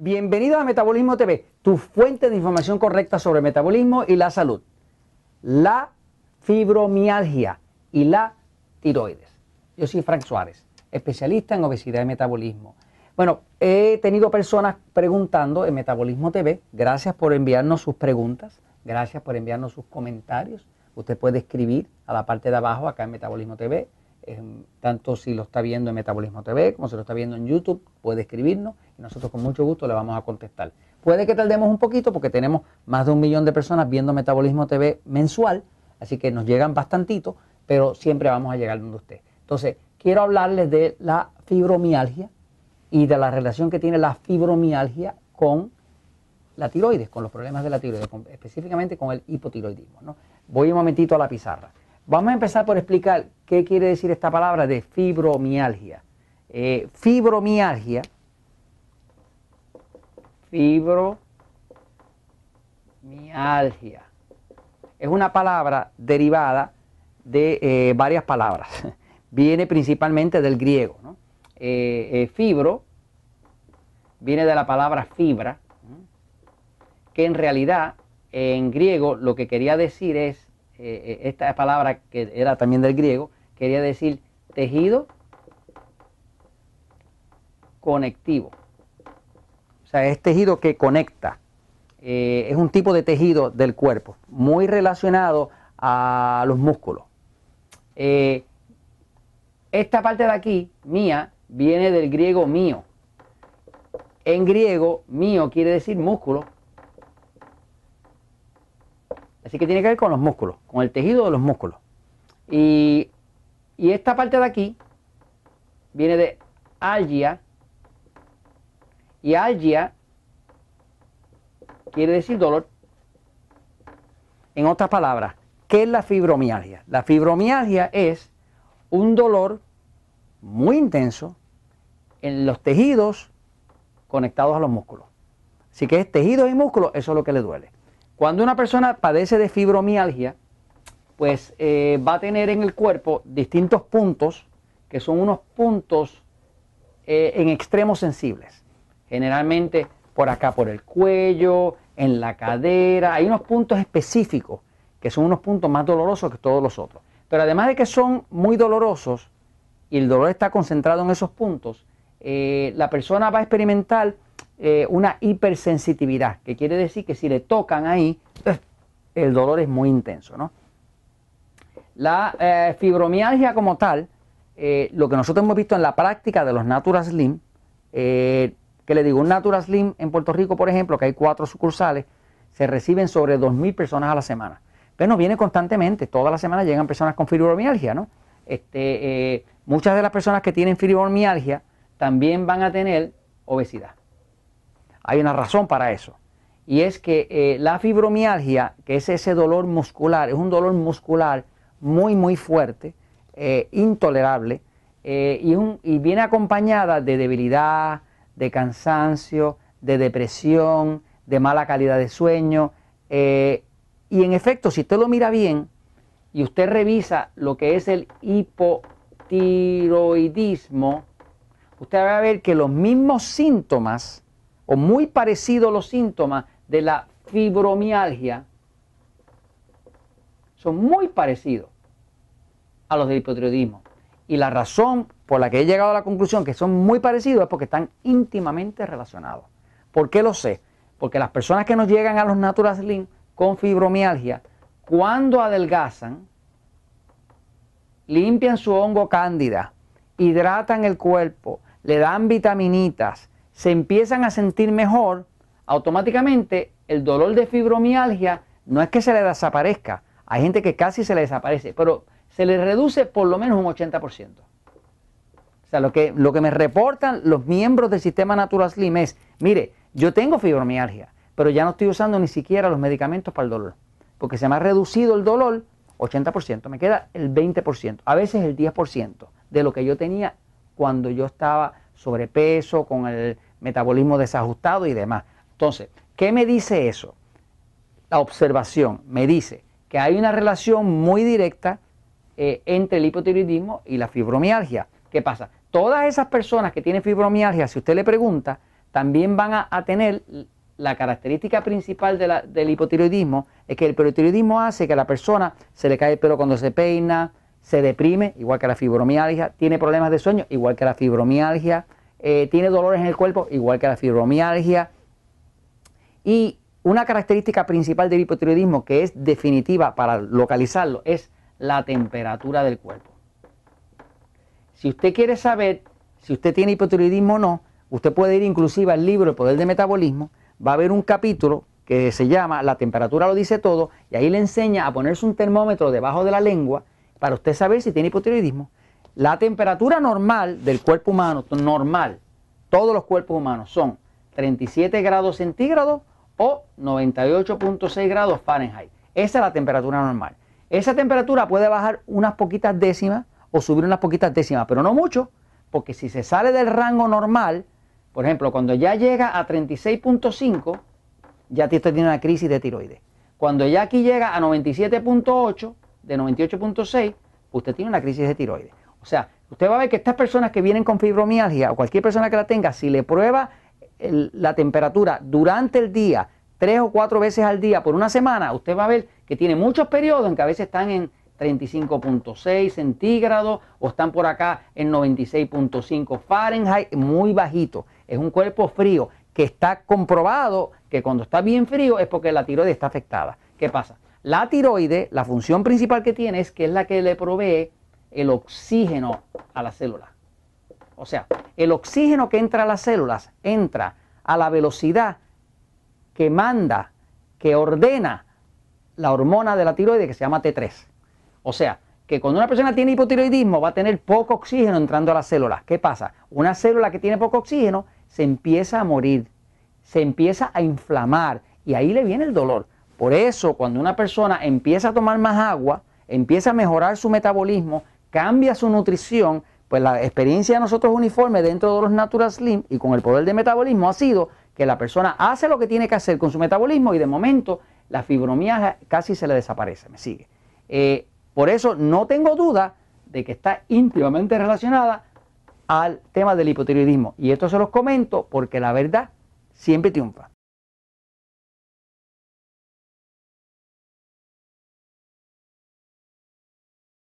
Bienvenido a Metabolismo TV, tu fuente de información correcta sobre metabolismo y la salud. La fibromialgia y la tiroides. Yo soy Frank Suárez, especialista en obesidad y metabolismo. Bueno, he tenido personas preguntando en Metabolismo TV. Gracias por enviarnos sus preguntas, gracias por enviarnos sus comentarios. Usted puede escribir a la parte de abajo acá en Metabolismo TV tanto si lo está viendo en Metabolismo TV como si lo está viendo en YouTube, puede escribirnos y nosotros con mucho gusto le vamos a contestar. Puede que tardemos un poquito porque tenemos más de un millón de personas viendo Metabolismo TV mensual, así que nos llegan bastantito, pero siempre vamos a llegar donde usted. Entonces, quiero hablarles de la fibromialgia y de la relación que tiene la fibromialgia con la tiroides, con los problemas de la tiroides, específicamente con el hipotiroidismo. ¿no? Voy un momentito a la pizarra. Vamos a empezar por explicar qué quiere decir esta palabra de fibromialgia. Eh, fibromialgia, fibromialgia, es una palabra derivada de eh, varias palabras. Viene principalmente del griego. Eh, fibro viene de la palabra fibra, que en realidad en griego lo que quería decir es eh, eh, esta palabra que era también del griego, quería decir tejido conectivo. O sea, es tejido que conecta. Eh, es un tipo de tejido del cuerpo, muy relacionado a los músculos. esta parte de aquí, mía, viene del griego mío. En griego, mío quiere decir músculo Así que tiene que ver con los músculos, con el tejido de los músculos. Y, esta parte de aquí viene de algia. Y algia quiere decir dolor. En otras palabras, ¿qué es la fibromialgia? La fibromialgia es un dolor muy intenso en los tejidos conectados a los músculos. Así que es tejidos y músculos, eso es lo que le duele. Cuando una persona padece de fibromialgia, pues eh, va a tener en el cuerpo distintos puntos, que son unos puntos eh, en extremos sensibles. Generalmente por acá, por el cuello, en la cadera, hay unos puntos específicos, que son unos puntos más dolorosos que todos los otros. Pero además de que son muy dolorosos y el dolor está concentrado en esos puntos, eh, la persona va a experimentar eh, una hipersensitividad, que quiere decir que si le tocan ahí, el dolor es muy intenso. ¿no? La eh, fibromialgia como tal, eh, lo que nosotros hemos visto en la práctica de los Natura Slim, que le digo, un Natura Slim en Puerto Rico, por ejemplo, que hay cuatro sucursales, se reciben sobre 2.000 personas a la semana. Pero no viene constantemente, toda la semana llegan personas con fibromialgia, ¿no? Este, muchas de las personas que tienen fibromialgia también van a tener obesidad. Hay una razón para eso. Y es que eh, la fibromialgia, que es ese dolor muscular, es un dolor muscular muy, muy fuerte, eh, intolerable, eh, y, y, viene acompañada de debilidad, de cansancio, de depresión, de mala calidad de sueño. y en efecto, si usted lo mira bien y usted revisa lo que es el hipotiroidismo, usted va a ver que los mismos síntomas o muy parecidos los síntomas de la fibromialgia son muy parecidos a los del hipotiroidismo. Y la razón por la que he llegado a la conclusión que son muy parecidos es porque están íntimamente relacionados. ¿Por qué lo sé? Porque las personas que nos llegan a los Natural con fibromialgia, cuando adelgazan, limpian su hongo cándida, hidratan el cuerpo, le dan vitaminitas, se empiezan a sentir mejor, automáticamente el dolor de fibromialgia no es que se le desaparezca, hay gente que casi se le desaparece, pero se le reduce por lo menos un 80%. O sea, lo que, lo que me reportan los miembros del sistema Natural Slim es, mire, yo tengo fibromialgia, pero ya no estoy usando ni siquiera los medicamentos para el dolor, porque se me ha reducido el dolor 80%, me queda el 20%, a veces el 10% de lo que yo tenía cuando yo estaba sobrepeso, con el metabolismo desajustado y demás. Entonces, ¿qué me dice eso? La observación me dice que hay una relación muy directa eh, entre el hipotiroidismo y la fibromialgia. ¿Qué pasa? Todas esas personas que tienen fibromialgia, si usted le pregunta, también van a, tener la característica principal del hipotiroidismo, es que el hipotiroidismo hace que a la persona se le cae el pelo cuando se peina, se deprime, igual que la fibromialgia, tiene problemas de sueño, igual que la fibromialgia, eh, tiene dolores en el cuerpo, igual que la fibromialgia. Y una característica principal del hipotiroidismo que es definitiva para localizarlo es la temperatura del cuerpo. Si usted quiere saber si usted tiene hipotiroidismo o no, usted puede ir inclusive al libro El Poder del Metabolismo, va a haber un capítulo que se llama La temperatura lo dice todo y ahí le enseña a ponerse un termómetro debajo de la lengua para usted saber si tiene hipotiroidismo. La temperatura normal del cuerpo humano, normal, todos los cuerpos humanos son 37 grados centígrados o 98.6 grados Fahrenheit. Esa es la temperatura normal. Esa temperatura puede bajar unas poquitas décimas o subir unas poquitas décimas, pero no mucho, porque si se sale del rango normal, por ejemplo, cuando ya llega a 36.5, ya tiene una crisis de tiroides. Cuando ya aquí llega a 97.8, de 98.6, usted tiene una crisis de tiroides. O sea, usted va a ver que estas personas que vienen con fibromialgia o cualquier persona que la tenga, si le prueba la temperatura durante el día, tres o cuatro veces al día por una semana, usted va a ver que tiene muchos periodos en que a veces están en 35.6 centígrados o están por acá en 96.5 Fahrenheit, muy bajito. Es un cuerpo frío que está comprobado que cuando está bien frío es porque la tiroides está afectada. ¿Qué pasa? La tiroide, la función principal que tiene es que es la que le provee el oxígeno a las células. O sea, el oxígeno que entra a las células entra a la velocidad que manda, que ordena la hormona de la tiroide que se llama T3. O sea, que cuando una persona tiene hipotiroidismo va a tener poco oxígeno entrando a las células. ¿Qué pasa? Una célula que tiene poco oxígeno se empieza a morir, se empieza a inflamar y ahí le viene el dolor. Por eso, cuando una persona empieza a tomar más agua, empieza a mejorar su metabolismo, cambia su nutrición, pues la experiencia de nosotros uniforme dentro de los Natural Slim y con el poder de metabolismo ha sido que la persona hace lo que tiene que hacer con su metabolismo y de momento la fibromialgia casi se le desaparece, me sigue. Eh, por eso no tengo duda de que está íntimamente relacionada al tema del hipotiroidismo. Y esto se los comento porque la verdad siempre triunfa.